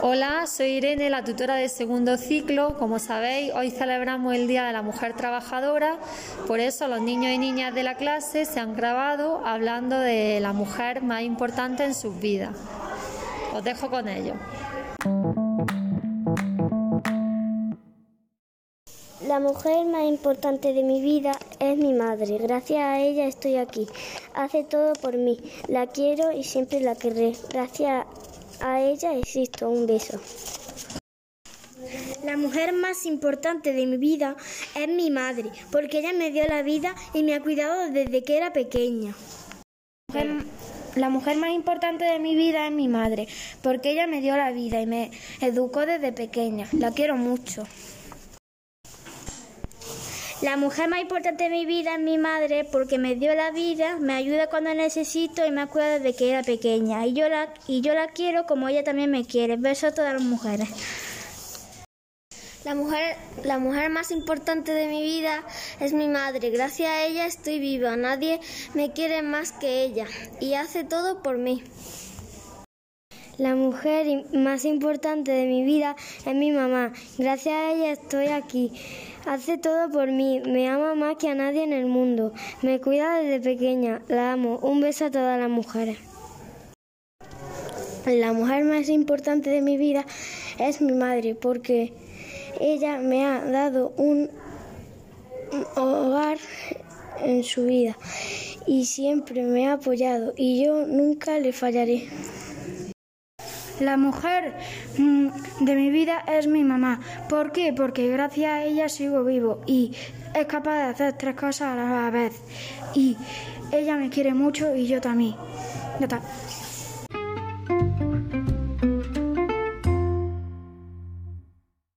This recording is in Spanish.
Hola, soy Irene, la tutora de segundo ciclo. Como sabéis, hoy celebramos el Día de la Mujer Trabajadora, por eso los niños y niñas de la clase se han grabado hablando de la mujer más importante en sus vidas. Os dejo con ellos. La mujer más importante de mi vida es mi madre. Gracias a ella estoy aquí. Hace todo por mí. La quiero y siempre la querré. Gracias a ella existo. Un beso. La mujer más importante de mi vida es mi madre, porque ella me dio la vida y me ha cuidado desde que era pequeña. La mujer más importante de mi vida es mi madre, porque ella me dio la vida y me educó desde pequeña. La quiero mucho. La mujer más importante de mi vida es mi madre porque me dio la vida, me ayuda cuando necesito y me acuerda desde que era pequeña. Y yo la, y yo la quiero como ella también me quiere. Beso a todas las mujeres. La mujer, la mujer más importante de mi vida es mi madre. Gracias a ella estoy viva. Nadie me quiere más que ella y hace todo por mí. La mujer más importante de mi vida es mi mamá. Gracias a ella estoy aquí. Hace todo por mí. Me ama más que a nadie en el mundo. Me cuida desde pequeña. La amo. Un beso a todas las mujeres. La mujer más importante de mi vida es mi madre porque ella me ha dado un hogar en su vida y siempre me ha apoyado y yo nunca le fallaré. La mujer mm, de mi vida es mi mamá. ¿Por qué? Porque gracias a ella sigo vivo y es capaz de hacer tres cosas a la vez. Y ella me quiere mucho y yo también. Ya está.